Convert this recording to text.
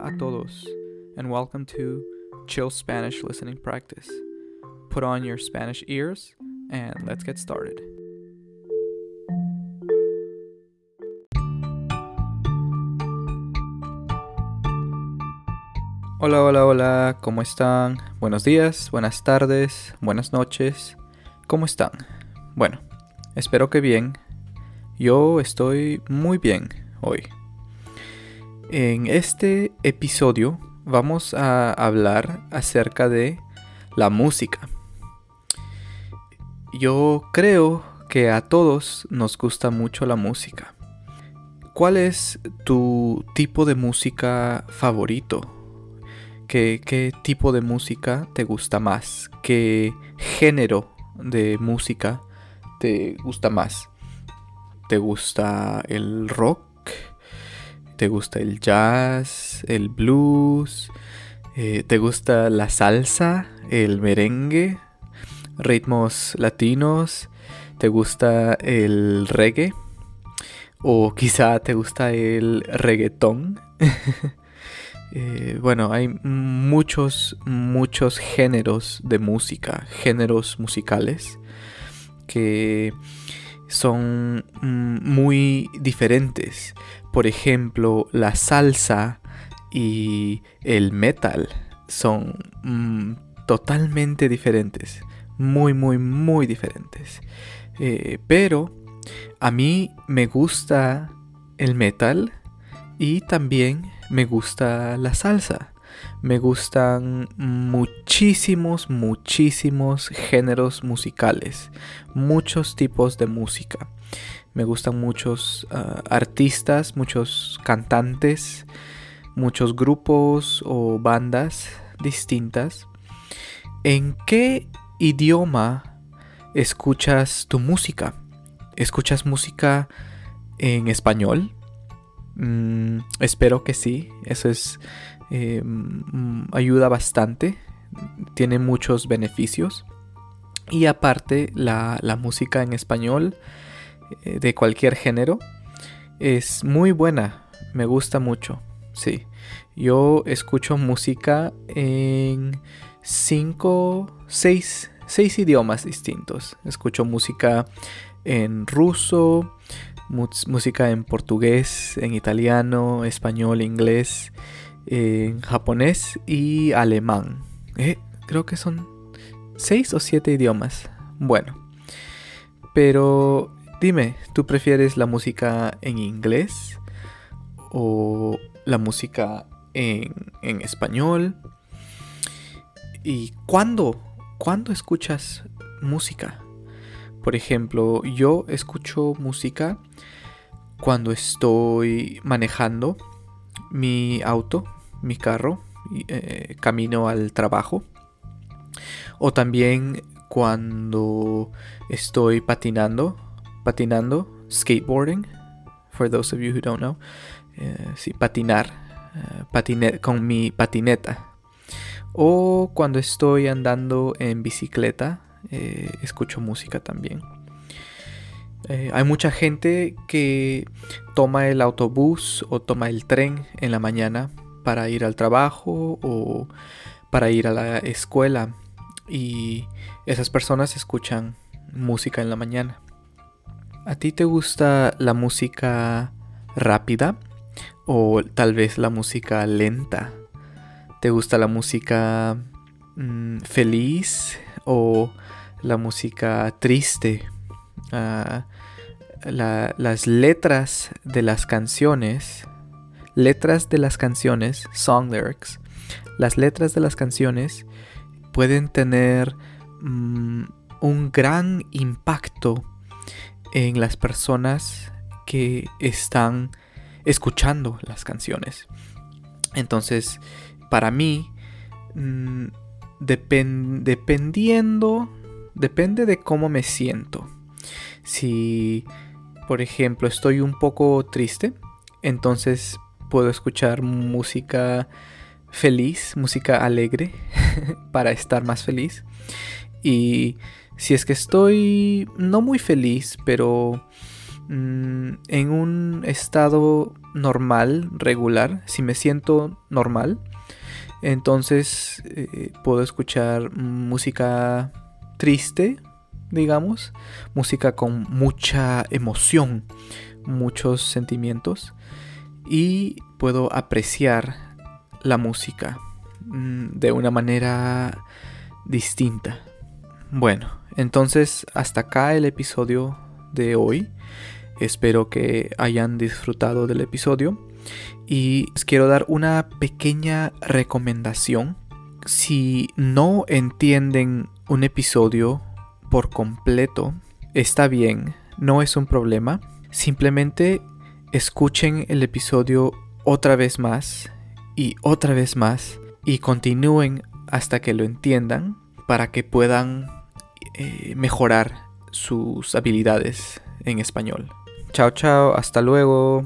A todos, and welcome to Chill Spanish Listening Practice. Put on your Spanish ears, and let's get started. Hola, hola, hola, ¿cómo están? Buenos días, buenas tardes, buenas noches, ¿cómo están? Bueno, espero que bien. Yo estoy muy bien hoy. En este episodio vamos a hablar acerca de la música. Yo creo que a todos nos gusta mucho la música. ¿Cuál es tu tipo de música favorito? ¿Qué, qué tipo de música te gusta más? ¿Qué género de música te gusta más? ¿Te gusta el rock? ¿Te gusta el jazz, el blues? Eh, ¿Te gusta la salsa, el merengue, ritmos latinos? ¿Te gusta el reggae? ¿O quizá te gusta el reggaetón? eh, bueno, hay muchos, muchos géneros de música, géneros musicales que son mm, muy diferentes. Por ejemplo, la salsa y el metal son mm, totalmente diferentes. Muy, muy, muy diferentes. Eh, pero a mí me gusta el metal y también me gusta la salsa. Me gustan muchísimos, muchísimos géneros musicales, muchos tipos de música. Me gustan muchos uh, artistas, muchos cantantes, muchos grupos o bandas distintas. ¿En qué idioma escuchas tu música? ¿Escuchas música en español? Mm, espero que sí. Eso es eh, ayuda bastante. Tiene muchos beneficios. Y aparte, la, la música en español eh, de cualquier género es muy buena. Me gusta mucho. Sí. Yo escucho música en cinco, seis, seis idiomas distintos. Escucho música en ruso, música en portugués, en italiano, español, inglés, en japonés y alemán. Eh, creo que son seis o siete idiomas. Bueno, pero dime, ¿tú prefieres la música en inglés o la música en, en español? ¿Y cuándo? ¿Cuándo escuchas música? Por ejemplo, yo escucho música cuando estoy manejando mi auto, mi carro, eh, camino al trabajo. O también cuando estoy patinando, patinando, skateboarding, for those of you who don't know. Eh, sí, patinar uh, con mi patineta. O cuando estoy andando en bicicleta, eh, escucho música también. Eh, hay mucha gente que toma el autobús o toma el tren en la mañana para ir al trabajo o para ir a la escuela y esas personas escuchan música en la mañana. ¿A ti te gusta la música rápida o tal vez la música lenta? ¿Te gusta la música mm, feliz o la música triste? Ah, las letras de las canciones, letras de las canciones, song lyrics, las letras de las canciones pueden tener mm, un gran impacto en las personas que están escuchando las canciones. Entonces, para mí, mm, dependiendo, depende de cómo me siento. Si, por ejemplo, estoy un poco triste, entonces puedo escuchar música feliz, música alegre, para estar más feliz. Y si es que estoy no muy feliz, pero mm, en un estado normal, regular, si me siento normal, entonces eh, puedo escuchar música triste, digamos, música con mucha emoción, muchos sentimientos y puedo apreciar la música mm, de una manera distinta. Bueno, entonces hasta acá el episodio de hoy. Espero que hayan disfrutado del episodio y les quiero dar una pequeña recomendación. Si no entienden un episodio por completo, está bien, no es un problema. Simplemente escuchen el episodio otra vez más y otra vez más y continúen hasta que lo entiendan para que puedan eh, mejorar sus habilidades en español. Chao, chao, hasta luego.